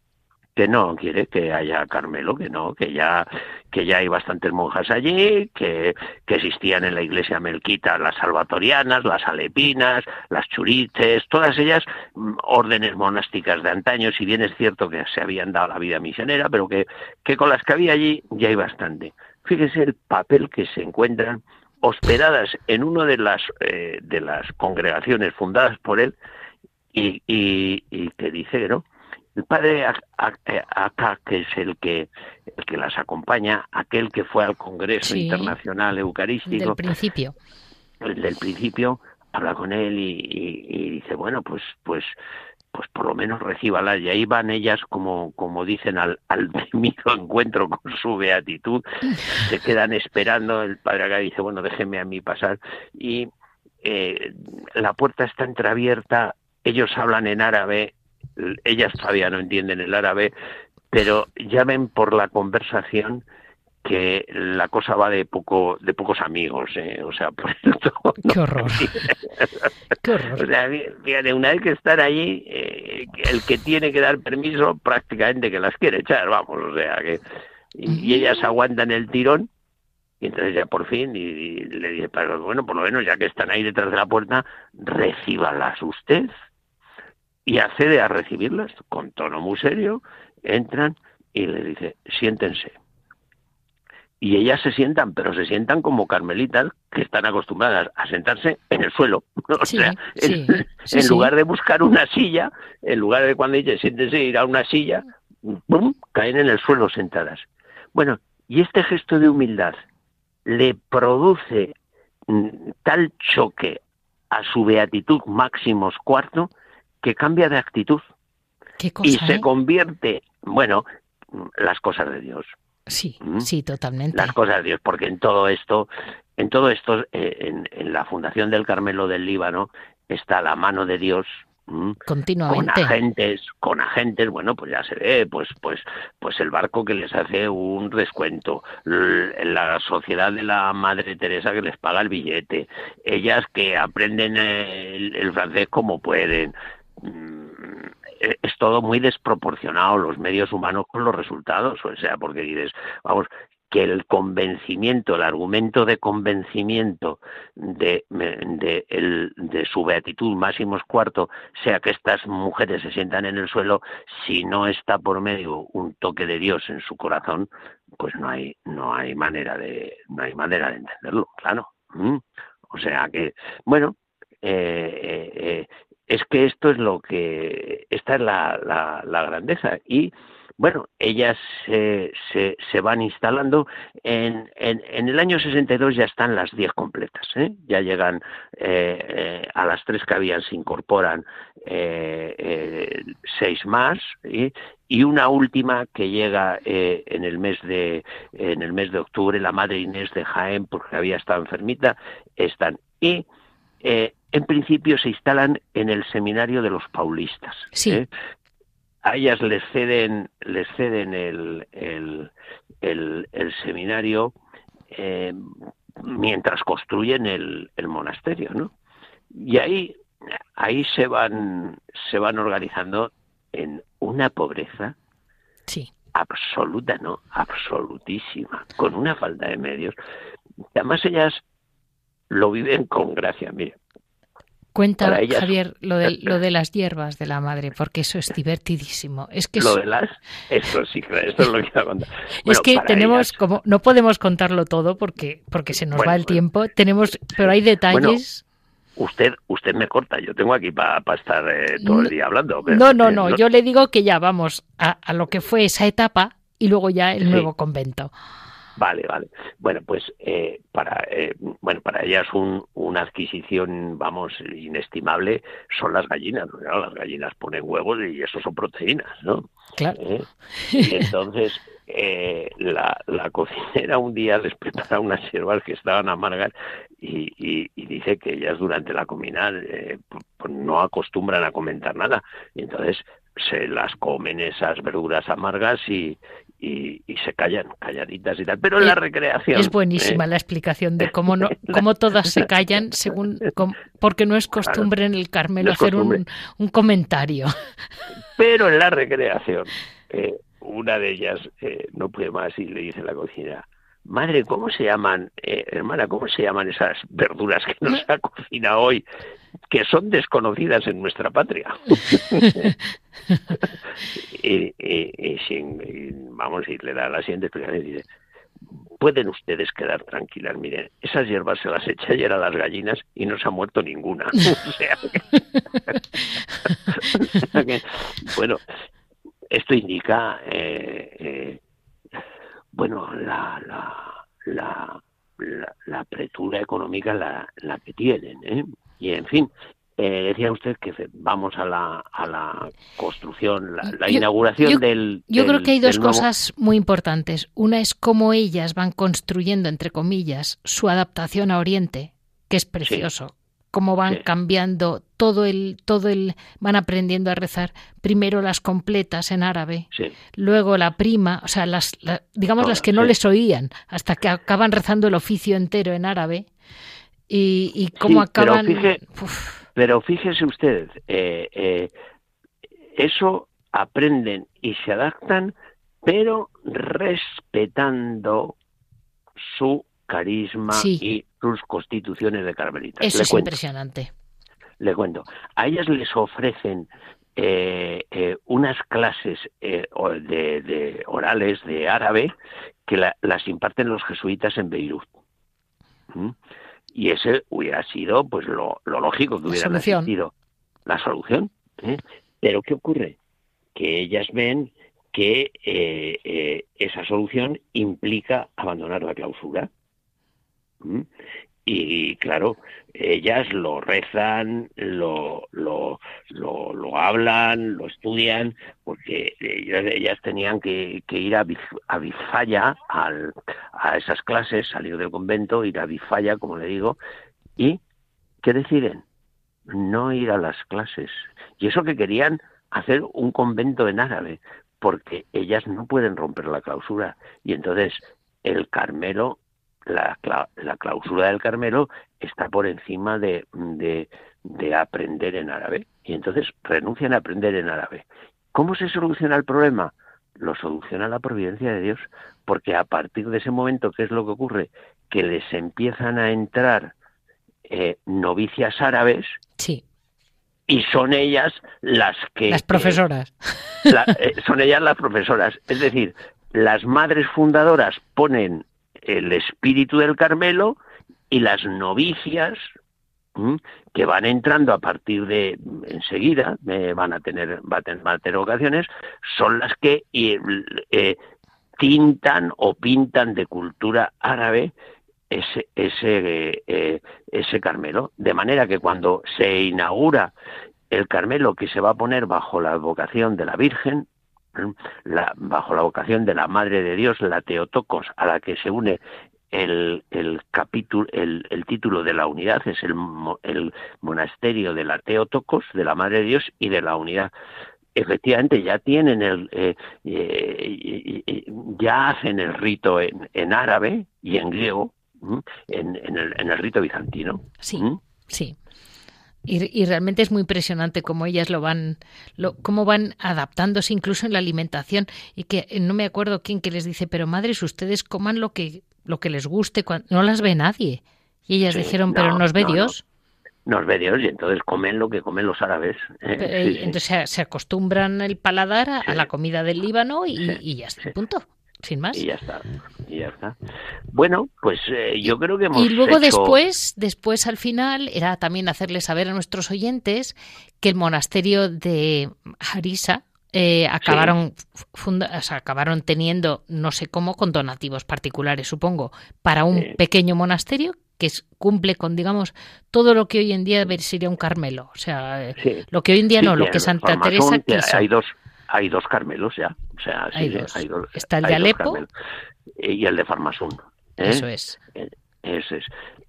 que no quiere que haya Carmelo, que no, que ya que ya hay bastantes monjas allí, que, que existían en la iglesia melquita las salvatorianas, las alepinas, las churites, todas ellas mm, órdenes monásticas de antaño, si bien es cierto que se habían dado la vida misionera, pero que, que con las que había allí ya hay bastante. Fíjese el papel que se encuentran hospedadas en una de las eh, de las congregaciones fundadas por él y, y, y que dice que no, el padre acá, que es el que, el que las acompaña, aquel que fue al Congreso Internacional Eucarístico. Del principio. El del principio, habla con él y, dice, bueno, pues, pues, pues por lo menos recíbala. Y ahí van ellas, como, como dicen, al, al <laughs> encuentro con su beatitud. <laughs> Se quedan esperando. El padre acá dice, bueno, déjeme a mí pasar. Y eh, la puerta está entreabierta. Ellos hablan en árabe, ellas todavía no entienden el árabe, pero ya ven por la conversación que la cosa va de poco de pocos amigos, ¿eh? o sea, por <laughs> Qué horror. Qué horror. O sea, fíjate, una vez que están allí, eh, el que tiene que dar permiso prácticamente que las quiere echar, vamos, o sea, que y, ellas aguantan el tirón y entonces ya por fin y, le dice, bueno, por lo menos ya que están ahí detrás de la puerta, recíbalas usted y accede a recibirlas con tono muy serio, entran y le dice, siéntense. Y ellas se sientan, pero se sientan como carmelitas que están acostumbradas a sentarse en el suelo. <laughs> O sea, en, lugar de buscar una silla, en lugar de cuando dice siéntense ir a una silla, ¡pum! caen en el suelo sentadas. Bueno, y este gesto de humildad le produce mm, tal choque a su beatitud máximos cuarto que cambia de actitud y se eh? convierte, bueno, las cosas de Dios. Sí, ¿Mm? sí, totalmente. Las cosas de Dios, porque en todo esto, en todo esto, eh, en, la fundación del Carmelo del Líbano está la mano de Dios Continuamente. Con agentes, con agentes, bueno, pues ya se ve, pues, pues, pues el barco que les hace un descuento, la sociedad de la Madre Teresa que les paga el billete, ellas que aprenden el francés como pueden, Mm, es todo muy desproporcionado los medios humanos con los resultados, o sea, porque dices, vamos, que el convencimiento, el argumento de convencimiento de, de su beatitud máximos cuarto sea que estas mujeres se sientan en el suelo, si no está por medio un toque de Dios en su corazón, pues no hay, no hay manera de, no hay manera de entenderlo, claro. ¿Mm? O sea que, bueno, eh, eh, eh es que esto es lo que, esta es la, la, grandeza. Y bueno, ellas se, se, van instalando. En, en, en, el año 62 ya están las 10 completas, ¿eh? ya llegan eh, eh, a las tres que habían, se incorporan eh, seis más y una última que llega en el mes de en el mes de octubre, la madre Inés de Jaén, porque había estado enfermita, están. Y en principio se instalan en el seminario de los paulistas. Sí. ¿eh? A ellas les ceden, les ceden el, el, el, seminario eh, mientras construyen el, el monasterio, ¿no? Y ahí, ahí se van, se van organizando en una pobreza sí. absoluta, ¿no? Absolutísima, con una falta de medios. Además ellas lo viven con gracia, mire. Cuenta, Javier, lo de, lo de las hierbas de la madre, porque eso es divertidísimo. Es que lo de las, eso sí, esto es lo que iba a contar. es que tenemos, como, no podemos contarlo todo porque, porque se nos va el tiempo. Tenemos, pero hay detalles. usted usted me corta, yo tengo aquí para estar eh, todo el día hablando. no, no, no, yo le digo que ya vamos a, lo que fue esa etapa y luego ya el nuevo convento. Vale, vale. Bueno, pues eh, para eh, bueno para ellas un, una adquisición, vamos, inestimable son las gallinas. las gallinas ponen huevos y eso son proteínas, ¿no? Claro. Entonces eh, la, la, cocinera un día les prepara unas hierbas que estaban amargas y, y, dice que ellas durante la comida eh, pues no acostumbran a comentar nada y entonces se las comen esas verduras amargas y, y, se callan, calladitas y tal. Pero en la recreación. Es buenísima ¿eh? la explicación de cómo no, <laughs> cómo todas se callan según porque no es costumbre en el Carmelo hacer un, un, comentario. Pero en la <laughs> recreación, eh, una de ellas eh, no puede más y le dice a la cocina, madre, ¿cómo se llaman, eh, hermana, cómo se llaman esas verduras que nos ha cocinado hoy, que son desconocidas en nuestra patria? <laughs> y, vamos, y le da la siguiente explicación y dice, pueden ustedes quedar tranquilas, miren, esas hierbas se las eché ayer a las gallinas y no se ha muerto ninguna. <laughs> <laughs> bueno, esto indica, eh, eh, bueno, la, la, la, la, apretura económica la, la que tienen. ¿eh? Y, en fin, eh, decía usted que vamos a la, a la construcción, la, inauguración del... Yo creo que hay dos cosas muy importantes. Una es cómo ellas van construyendo, entre comillas, su adaptación a Oriente, que es precioso. Cómo van cambiando todo el todo el van aprendiendo a rezar primero las completas en árabe luego la prima o sea las digamos las que no les oían hasta que acaban rezando el oficio entero en árabe y, cómo acaban pero, fíjese usted eh, eh, eso aprenden y se adaptan pero respetando su carisma y sus constituciones de carmelitas. Eso es impresionante. Le cuento. A ellas les ofrecen eh, eh, unas clases eh, de, orales de árabe que las imparten los jesuitas en Beirut. ¿Mm? Y ese hubiera sido pues lo, lógico que hubiera sido la solución. Pero ¿qué ocurre? Que ellas ven que esa solución implica abandonar la clausura. Y claro, ellas lo rezan, lo, lo, lo, hablan, lo estudian, porque ellas, tenían que, ir a, a Bifaya, al, a esas clases, salir del convento, ir a Bifaya, como le digo, y ¿qué deciden? No ir a las clases. Y eso que querían hacer un convento en árabe, porque ellas no pueden romper la clausura. Y entonces el Carmelo la, la, clausura del Carmelo está por encima de, de, aprender en árabe. Y entonces renuncian a aprender en árabe. ¿Cómo se soluciona el problema? Lo soluciona la providencia de Dios, porque a partir de ese momento, ¿qué es lo que ocurre? Que les empiezan a entrar eh, novicias árabes. Sí. Y son ellas las que... Las profesoras. Eh, son ellas las profesoras. Es decir, las madres fundadoras ponen el espíritu del Carmelo y las novicias que van entrando a partir de enseguida eh, van a tener van a tener, ocasiones son las que eh, tintan o pintan de cultura árabe ese ese eh, ese Carmelo. De manera que cuando se inaugura el Carmelo que se va a poner bajo la advocación de la Virgen la, bajo la vocación de la Madre de Dios, la Teotocos, a la que se une el, el capítulo, el, el, título de la unidad, es el, el monasterio de la Teotocos, de la Madre de Dios y de la unidad. Efectivamente ya tienen el eh, eh, ya hacen el rito en, en árabe y en griego en, en, el, en, el, rito bizantino sí sí y, realmente es muy impresionante cómo ellas lo van, lo, cómo van adaptándose incluso en la alimentación y que eh, no me acuerdo quién que les dice, pero madres, ustedes coman lo que, lo que les guste, no las ve nadie. Y ellas dijeron, pero nos ve Dios. Nos ve Dios y entonces comen lo que comen los árabes. ¿eh? Eh, entonces se, acostumbran el paladar a, la comida del Líbano y, y ya está, punto. Sin más. Y ya está, y ya está. Bueno, pues eh, yo creo que hemos Y luego hecho- después, después al final, era también hacerles saber a nuestros oyentes que el monasterio de Harisa eh, acabaron, funda- o sea, acabaron teniendo, no sé cómo, con donativos particulares, supongo, para un Sí. pequeño monasterio que es- cumple con, digamos, todo lo que hoy en día sería un Carmelo. O sea, Sí. lo que hoy en día Sí, no, lo que Santa Teresa quiso. Hay dos, hay dos Carmelos ya. O sea, sí, Hay sí, dos. hay dos- Está el de Alepo. Eh, Y el de Farmasún. ¿eh? Eso es. Ese es.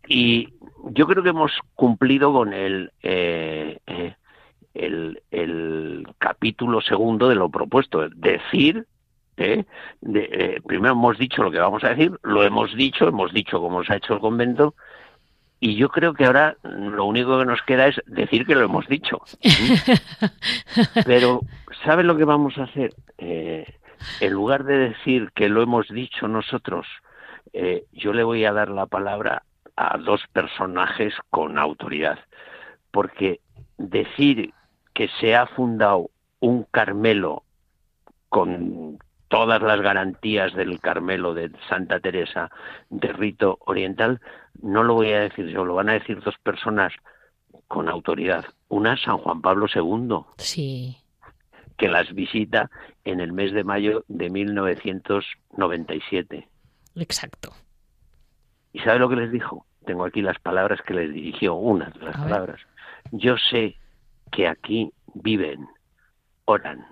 Y yo creo que hemos cumplido con el, eh, eh, el, el capítulo segundo de lo propuesto. Decir, ¿eh? De- eh, primero hemos dicho lo que vamos a decir, lo hemos dicho, hemos dicho cómo se ha hecho el convento, y yo creo que ahora lo único que nos queda es decir que lo hemos dicho. <laughs> Pero, ¿sabes lo que vamos a hacer? Eh, en lugar de decir que lo hemos dicho nosotros, eh, yo le voy a dar la palabra a dos personajes con autoridad. Porque decir que se ha fundado un Carmelo con todas las garantías del Carmelo de Santa Teresa de rito oriental, no lo voy a decir yo, lo van a decir dos personas con autoridad. Una, San Juan Pablo II, Sí. Que las visita en el mes de mayo de 1997. Exacto. ¿Y sabe lo que les dijo? Tengo aquí las palabras que les dirigió, una de las A ver. palabras. Yo sé que aquí viven, oran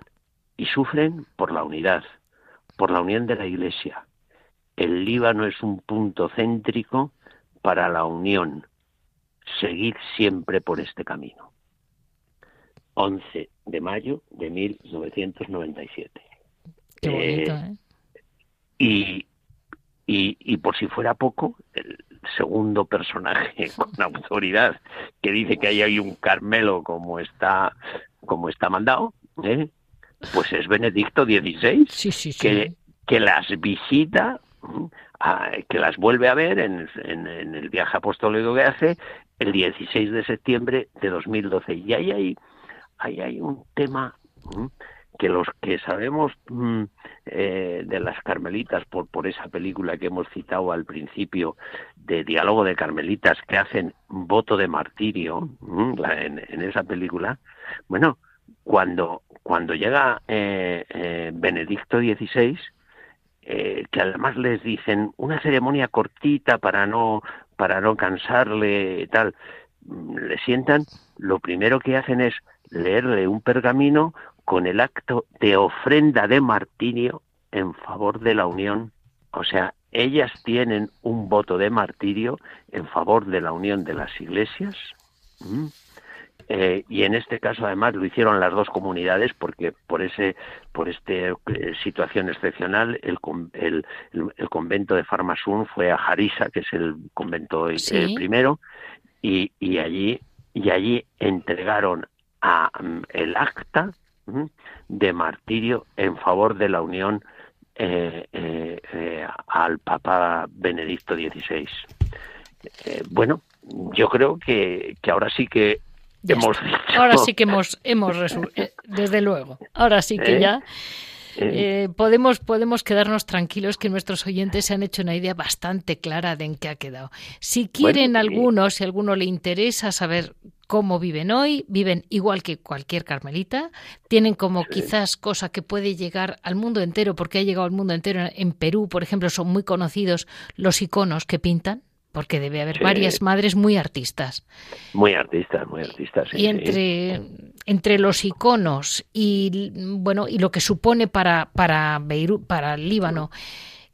y sufren por la unidad, por la unión de la Iglesia. El Líbano es un punto céntrico para la unión. Seguid siempre por este camino. 11 de mayo de 1997. Qué bonito, Eh, ¿eh? y, y, y por si fuera poco, el segundo personaje <laughs> con autoridad que dice que ahí hay un Carmelo como está, como está mandado, ¿eh? pues es Benedicto XVI, Sí, sí, sí. que, que las visita, a- que las vuelve a ver en, en- en el viaje apostólico que hace el 16 de septiembre de 2012. Y ahí hay, ahí hay un tema que los que sabemos eh, de las carmelitas por, por esa película que hemos citado al principio de diálogo de carmelitas que hacen voto de martirio en, en esa película, bueno, cuando, cuando llega eh, eh, Benedicto XVI, eh, que además les dicen una ceremonia cortita para no para no cansarle tal, le sientan, lo primero que hacen es leerle un pergamino con el acto de ofrenda de martirio en favor de la unión. O sea, ellas tienen un voto de martirio en favor de la unión de las iglesias. Eh, y en este caso además lo hicieron las dos comunidades porque por ese por esta situación excepcional el, el, el- convento de Farmasún fue a Jarisa que es el convento eh, Sí. primero y, y allí y allí entregaron a, mm, el acta de martirio en favor de la unión eh, eh, eh, al Papa Benedicto XVI. Eh, bueno, yo creo que, que ahora sí que Ya hemos dicho- Ahora <laughs> sí que hemos, hemos resu- eh, desde luego, ahora sí que ya Eh, eh, podemos, podemos quedarnos tranquilos que nuestros oyentes se han hecho una idea bastante clara de en qué ha quedado. Si quieren Bueno, algunos, si a alguno le interesa saber cómo viven hoy, viven igual que cualquier carmelita, tienen como quizás cosa que puede llegar al mundo entero, porque ha llegado al mundo entero. En Perú, por ejemplo, son muy conocidos los iconos que pintan, porque debe haber Sí. varias madres muy artistas. muy artistas, muy artistas. sí, Y sí. entre, entre los iconos y bueno y lo que supone para para Beirut, para el Líbano,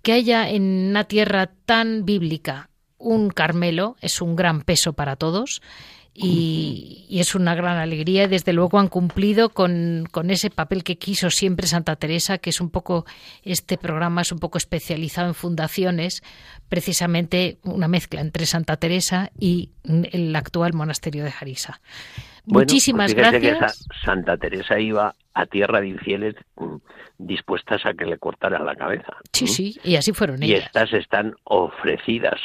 que haya en una tierra tan bíblica un Carmelo es un gran peso para todos. Y, y es una gran alegría y desde luego han cumplido con, con ese papel que quiso siempre Santa Teresa, que es un poco, este programa es un poco especializado en fundaciones, precisamente una mezcla entre Santa Teresa y el actual monasterio de Jarisa. Bueno, Muchísimas pues que gracias. Sa- Santa Teresa iba a tierra de infieles mm, dispuestas a que le cortaran la cabeza. Sí, sí, y así fueron Y ellas. estas están ofrecidas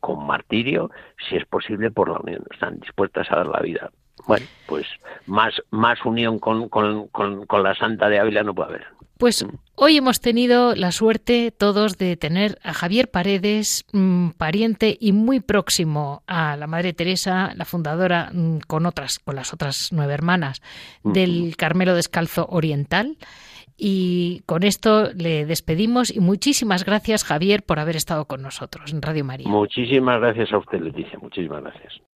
con martirio, si es posible, por la unión. Están dispuestas a dar la vida. Bueno, pues más, más unión con, con, con la Santa de Ávila no puede haber. Pues hoy hemos tenido la suerte todos de tener a Javier Paredes, mm, pariente y muy próximo a la Madre Teresa, la fundadora mm, con otras, con las otras nueve hermanas del Carmelo Descalzo Oriental. Y con esto le despedimos y muchísimas gracias Javier por haber estado con nosotros en Radio María. Muchísimas gracias a usted Leticia, muchísimas gracias.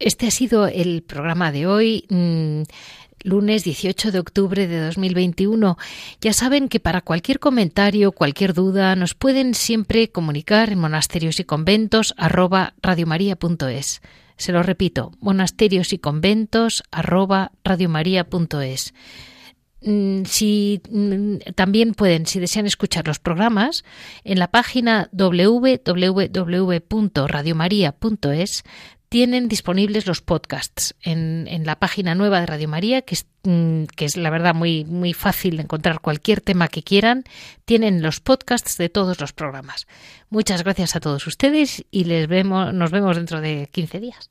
Este ha sido el programa de hoy. Mm, lunes 18 de octubre de 2021. Ya saben que para cualquier comentario, cualquier duda, nos pueden siempre comunicar en monasterios y conventos arroba radiomaria.es. Se lo repito, monasterios y conventos arroba radiomaria.es. Mm, si mm, también pueden, si desean escuchar los programas, en la página www.radiomaria.es tienen disponibles los podcasts en, la página nueva de Radio María, que es, mm, que es la verdad muy, muy fácil de encontrar cualquier tema que quieran. Tienen los podcasts de todos los programas. Muchas gracias a todos ustedes y les vemos, nos vemos dentro de 15 días.